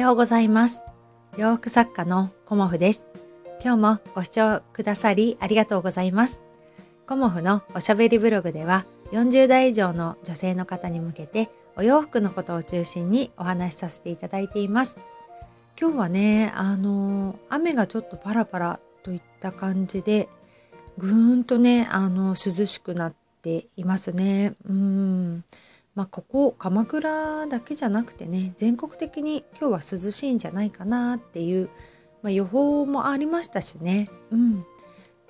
ようございます。洋服作家のコモフです。今日もご視聴くださりありがとうございます。コモフのおしゃべりブログでは40代以上の女性の方に向けてお洋服のことを中心にお話しさせていただいています。今日はねあの雨がちょっとパラパラといった感じでぐーんとねあの涼しくなっていますね。うん。まあ、ここ鎌倉だけじゃなくてね全国的に今日は涼しいんじゃないかなっていう、まあ、予報もありましたしね、うん、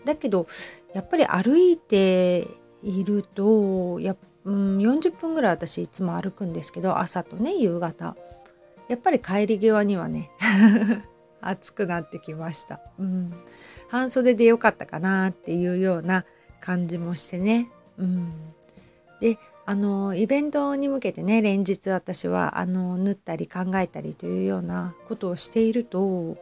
だけどやっぱり歩いているとや、うん、40分ぐらい私いつも歩くんですけど朝とね夕方。やっぱり帰り際にはね 暑くなってきました、うん、半袖でよかったかなっていうような感じもしてね、うん、であのイベントに向けてね連日私はあの縫ったり考えたりというようなことをしていると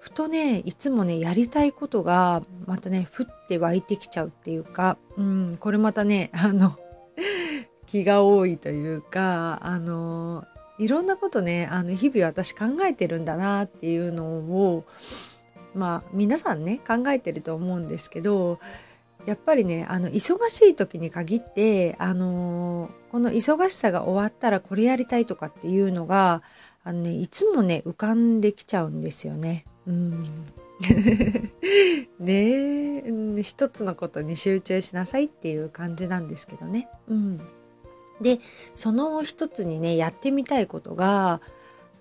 ふとねいつもねやりたいことがまたねふって湧いてきちゃうっていうか、うん、これまたねあの 気が多いというかあのいろんなことねあの日々私考えてるんだなっていうのをまあ皆さんね考えてると思うんですけどやっぱりねあの忙しい時に限ってあのこの忙しさが終わったらこれやりたいとかっていうのがあの、ね、いつもね浮かんできちゃうんですよね。うん ね一つのことに集中しなさいっていう感じなんですけどね。うん、でその一つにねやってみたいことが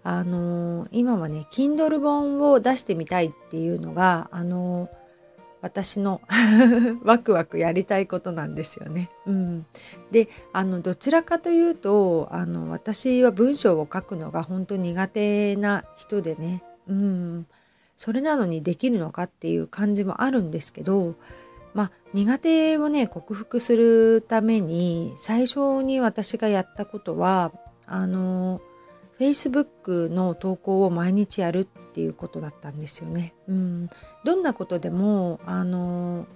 あの今はね Kindle 本を出してみたいっていうのがあの私の ワクワクやりたいことなんですよね。うん、であのどちらかというとあの私は文章を書くのが本当苦手な人でね、うん、それなのにできるのかっていう感じもあるんですけど、まあ、苦手をね克服するために最初に私がやったことはあの Facebook の投稿を毎日やるっていうことだったんですよね。うん、どんなことでもあの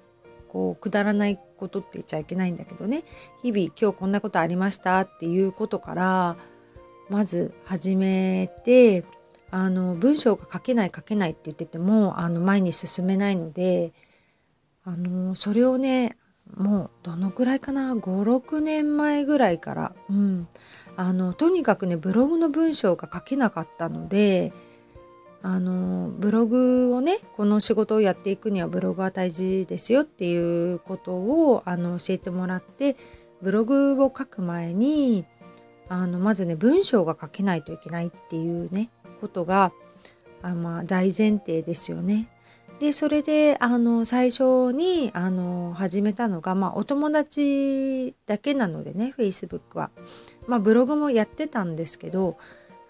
こうくだらないことって言っちゃいけないんだけどね日々今日こんなことありましたっていうことからまず始めてあの文章が書けない書けないって言っててもあの前に進めないのであのそれをねもうどのくらいかな？56年前ぐらいから、うん、あのとにかくねブログの文章が書けなかったのであのブログをねこの仕事をやっていくにはブログは大事ですよっていうことをあの教えてもらってブログを書く前にあのまずね文章が書けないといけないっていうねことがあ、まあ、大前提ですよね。でそれであの最初にあの始めたのが、まあ、お友達だけなのでね Facebook は。まあ、ブログもやってたんですけど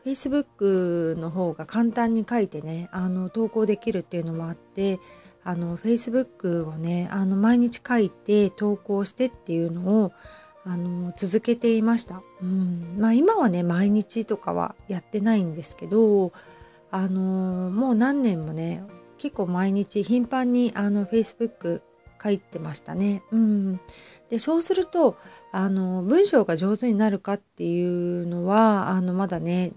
Facebook の方が簡単に書いてねあの投稿できるっていうのもあってあの Facebook をねあの毎日書いて投稿してっていうのをあの続けていました。うんまあ、今はね毎日とかはやってないんですけどあのもう何年もね結構毎日頻繁にあの Facebook 書いてましたね。うん、でそうするとあの文章が上手になるかっていうのはあのまだね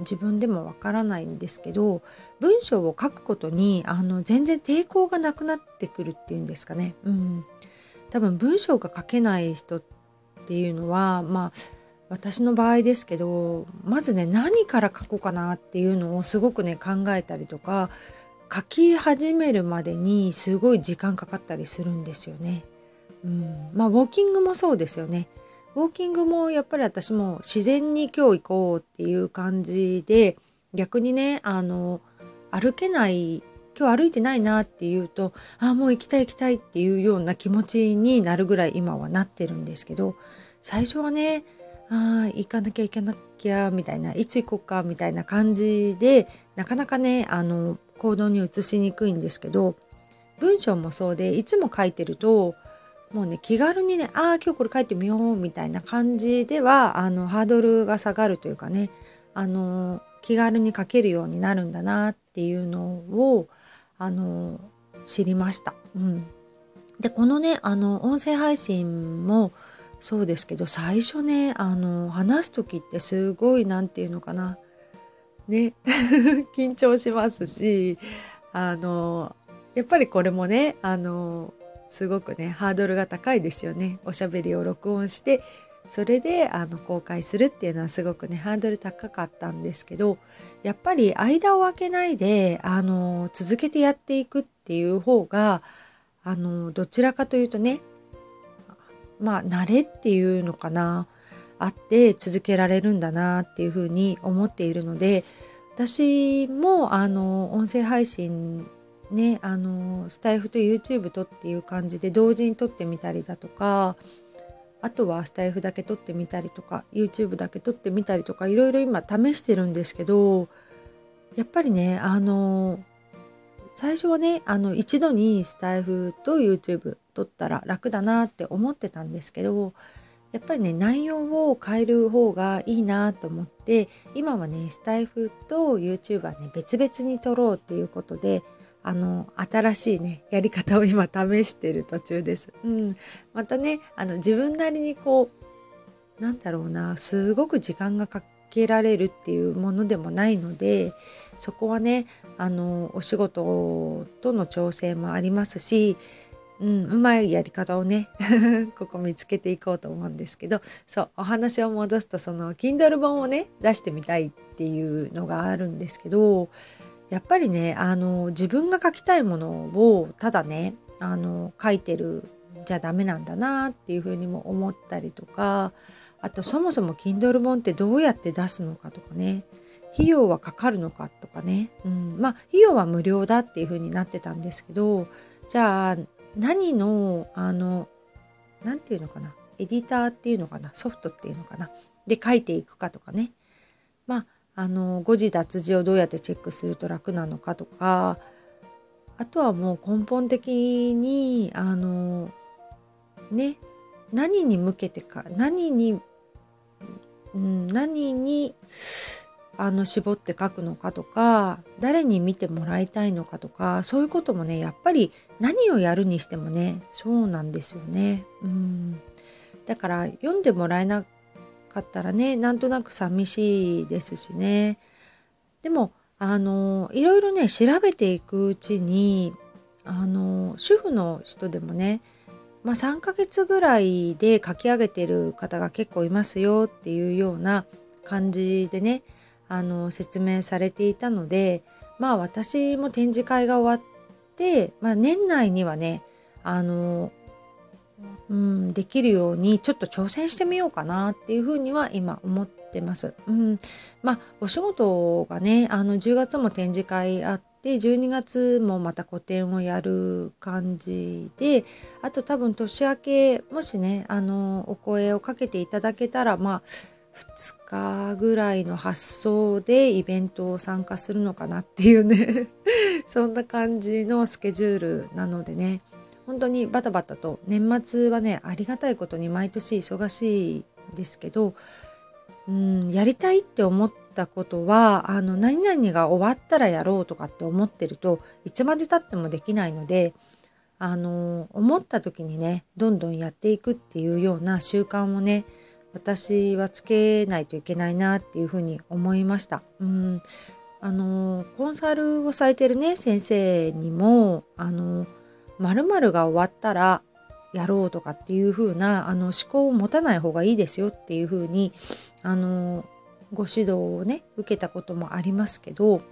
自分でもわからないんですけど文章を書くことにあの全然抵抗がなくなってくるっていうんですかね。うん、多分文章が書けない人っていうのはまあ私の場合ですけどまずね何から書こうかなっていうのをすごくね考えたりとか書き始めるまでにすごい時間かかったりするんですよね。うん、まあウォーキングもそうですよね。ウォーキングもやっぱり私も自然に今日行こうっていう感じで逆にねあの歩けない今日歩いてないなっていうとあもう行きたい行きたいっていうような気持ちになるぐらい今はなってるんですけど最初はねあ行かなきゃ行かなきゃみたいないつ行こうかみたいな感じでなかなかねあの行動に移しにくいんですけど文章もそうでいつも書いてるともうね気軽にねああ今日これ書いてみようみたいな感じではあのハードルが下がるというかねあの気軽に書けるようになるんだなっていうのをあの知りました。うん、でこのねあの音声配信もそうですけど最初ねあの話す時ってすごい何て言うのかな。ね。緊張しますしあのやっぱりこれもねあのすごくねハードルが高いですよね。おしゃべりを録音してそれであの公開するっていうのはすごくねハードル高かったんですけどやっぱり間を空けないであの続けてやっていくっていう方があのどちらかというとねまあ慣れっていうのかな。あって続けられるんだなっていうふうに思っているので私もあの音声配信ねあのスタイフと YouTube とっていう感じで同時に撮ってみたりだとかあとはスタイフだけ撮ってみたりとか YouTube だけ撮ってみたりとかいろいろ今試してるんですけどやっぱりねあの最初はねあの一度にスタイフと YouTube 撮ったら楽だなって思ってたんですけどやっぱりね内容を変える方がいいなと思って今はねスタイフと YouTube はね別々に撮ろうっていうことであの新しいねやり方を今試している途中です。うん、またねあの自分なりにこうなんだろうなすごく時間がかけられるっていうものでもないのでそこはねあのお仕事との調整もありますし、うん、うまいやり方をね ここ見つけていこうと思うんですけどそうお話を戻すとその Kindle 本をね出してみたいっていうのがあるんですけどやっぱりねあの自分が書きたいものをただねあの書いてるじゃダメなんだなっていうふうにも思ったりとかあとそもそも Kindle 本ってどうやって出すのかとかね費用はかかるのかとかね、うん、まあ費用は無料だっていうふうになってたんですけどじゃあ何のあの何て言うのかな。エディターっていうのかな。ソフトっていうのかな。で書いていくかとかね。まああの誤字脱字をどうやってチェックすると楽なのかとか。あとはもう根本的にあのね。何に向けてか何に、うん、何にあの絞って書くのかとか誰に見てもらいたいのかとかそういうこともねやっぱり何をやるにしてもねそうなんですよね。うんだから読んでもらえなかったらねなんとなく寂しいですしねでもあのいろいろね調べていくうちにあの主婦の人でもね、まあ、3ヶ月ぐらいで書き上げてる方が結構いますよっていうような感じでねあの説明されていたのでまあ私も展示会が終わって、まあ、年内にはねあのうん、できるようにちょっと挑戦してみようかなっていうふうには今思ってます。うん、まあお仕事がねあの10月も展示会あって12月もまた個展をやる感じであと多分年明けもしねあのお声をかけていただけたらまあ2日ぐらいの発想でイベントを参加するのかなっていうね。そんな感じのスケジュールなのでね。本当にバタバタと。年末はねありがたいことに毎年忙しいですけどうんやりたいって思ったことはあの何々が終わったらやろうとかって思ってるといつまでたってもできないのであの思った時にねどんどんやっていくっていうような習慣をね私はつけないといけないなっていうふうに思いました。うんあのコンサルをされてるね先生にもあの〇〇が終わったらやろうとかっていう風なあの思考を持たない方がいいですよっていう風にあのご指導をね受けたこともありますけど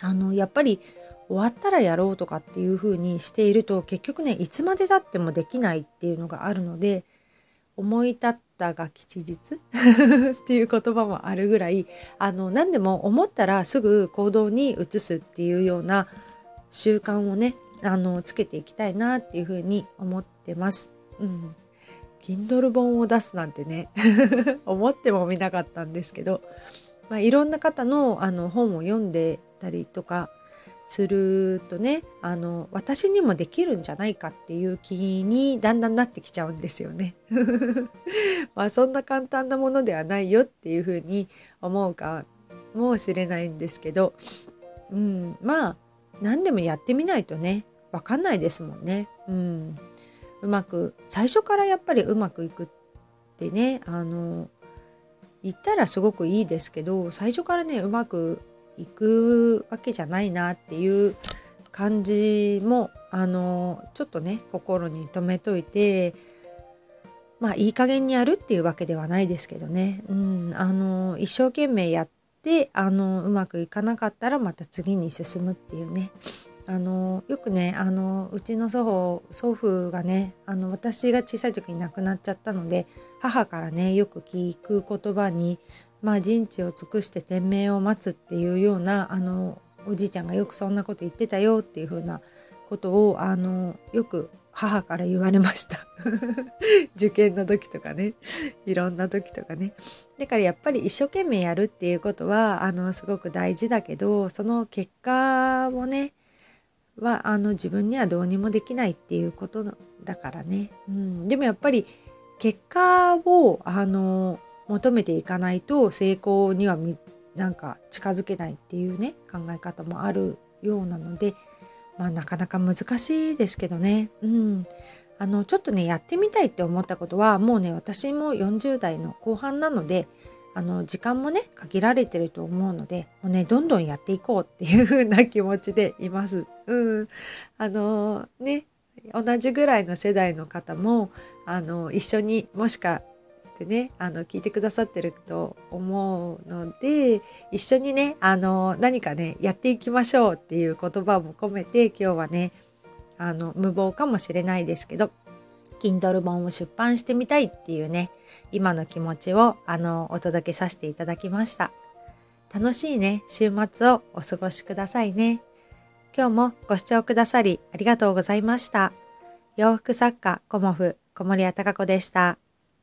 あのやっぱり終わったらやろうとかっていう風にしていると結局ねいつまでたってもできないっていうのがあるので思い立ってたが吉日っていう言葉もあるぐらいあの何でも思ったらすぐ行動に移すっていうような習慣をねあのつけていきたいなっていうふうに思ってます。うん Kindle 本を出すなんてね 思ってもみなかったんですけど、まあ、いろんな方のあの本を読んでたりとかするとねあの私にもできるんじゃないかっていう気にだんだんなってきちゃうんですよね。まあそんな簡単なものではないよっていうふうに思うかもしれないんですけど、うん、まあ何でもやってみないとね分かんないですもんね。うん、うまく最初からやっぱりうまくいくってねあのいったらすごくいいですけど最初からねうまくいくわけじゃないなっていう感じもあのちょっとね心に留めといてまあいい加減にやるっていうわけではないですけどね、うん、あの一生懸命やってあのうまくいかなかったらまた次に進むっていうね。あのよくねあのうちの祖母祖父がねあの私が小さい時に亡くなっちゃったので母からねよく聞く言葉にまあ人知を尽くして天命を待つっていうようなあのおじいちゃんがよくそんなこと言ってたよっていう風なことをあのよく母から言われました。受験の時とかね。いろんな時とかね。だからやっぱり一生懸命やるっていうことはあのすごく大事だけどその結果をねはあの自分にはどうにもできないっていうことだからね、うん、でもやっぱり結果をあの求めていかないと成功にはなんか近づけないっていうね考え方もあるようなのでまあなかなか難しいですけどね。うん。あのちょっとねやってみたいって思ったことはもうね私も40代の後半なのであの時間もね限られてると思うのでもうねどんどんやっていこうっていう風な気持ちでいます。うん、あのね同じぐらいの世代の方もあの一緒にもしかしてねあの聞いてくださってると思うので一緒にねあの何かねやっていきましょうっていう言葉も込めて今日はねあの無謀かもしれないですけど Kindle 本を出版してみたいっていうね今の気持ちをあのお届けさせていただきました。楽しいね週末をお過ごしくださいね。今日もご視聴くださりありがとうございました。洋服作家コモフ小森屋隆子でした。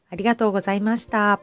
ありがとうございました。